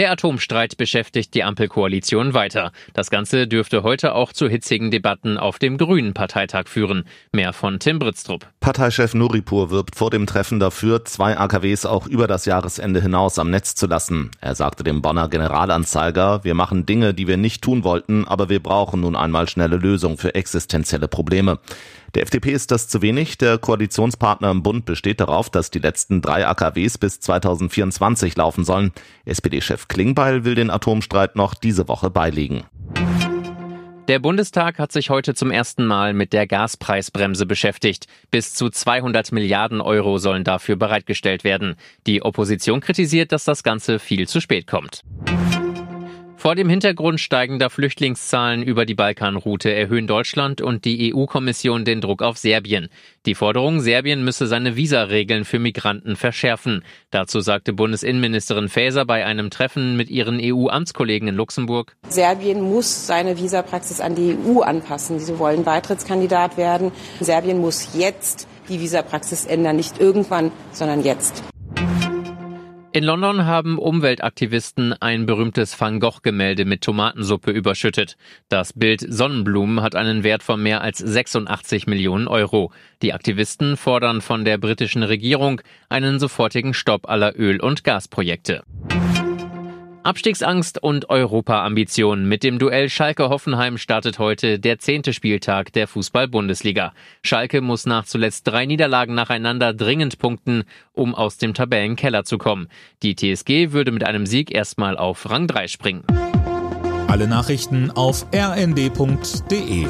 Der Atomstreit beschäftigt die Ampelkoalition weiter. Das Ganze dürfte heute auch zu hitzigen Debatten auf dem Grünen Parteitag führen. Mehr von Tim Britztrup. Parteichef Nuripur wirbt vor dem Treffen dafür, zwei AKWs auch über das Jahresende hinaus am Netz zu lassen. Er sagte dem Bonner Generalanzeiger, wir machen Dinge, die wir nicht tun wollten, aber wir brauchen nun einmal schnelle Lösungen für existenzielle Probleme. Der FDP ist das zu wenig. Der Koalitionspartner im Bund besteht darauf, dass die letzten drei AKWs bis 2024 laufen sollen. SPD-Chef Klingbeil will den Atomstreit noch diese Woche beilegen. Der Bundestag hat sich heute zum ersten Mal mit der Gaspreisbremse beschäftigt. Bis zu 200 Milliarden Euro sollen dafür bereitgestellt werden. Die Opposition kritisiert, dass das Ganze viel zu spät kommt. Vor dem Hintergrund steigender Flüchtlingszahlen über die Balkanroute erhöhen Deutschland und die EU-Kommission den Druck auf Serbien. Die Forderung, Serbien müsse seine Visaregeln für Migranten verschärfen. Dazu sagte Bundesinnenministerin Faeser bei einem Treffen mit ihren EU-Amtskollegen in Luxemburg. Serbien muss seine Visapraxis an die EU anpassen. Sie wollen Beitrittskandidat werden. Serbien muss jetzt die Visapraxis ändern, nicht irgendwann, sondern jetzt. In London haben Umweltaktivisten ein berühmtes Van Gogh-Gemälde mit Tomatensuppe überschüttet. Das Bild Sonnenblumen hat einen Wert von mehr als 86 Millionen Euro. Die Aktivisten fordern von der britischen Regierung einen sofortigen Stopp aller Öl- und Gasprojekte. Abstiegsangst und Europaambitionen. Mit dem Duell Schalke-Hoffenheim startet heute der zehnte Spieltag der Fußball-Bundesliga. Schalke muss nach zuletzt drei Niederlagen nacheinander dringend punkten, um aus dem Tabellenkeller zu kommen. Die TSG würde mit einem Sieg erstmal auf Rang 3 springen. Alle Nachrichten auf rnd.de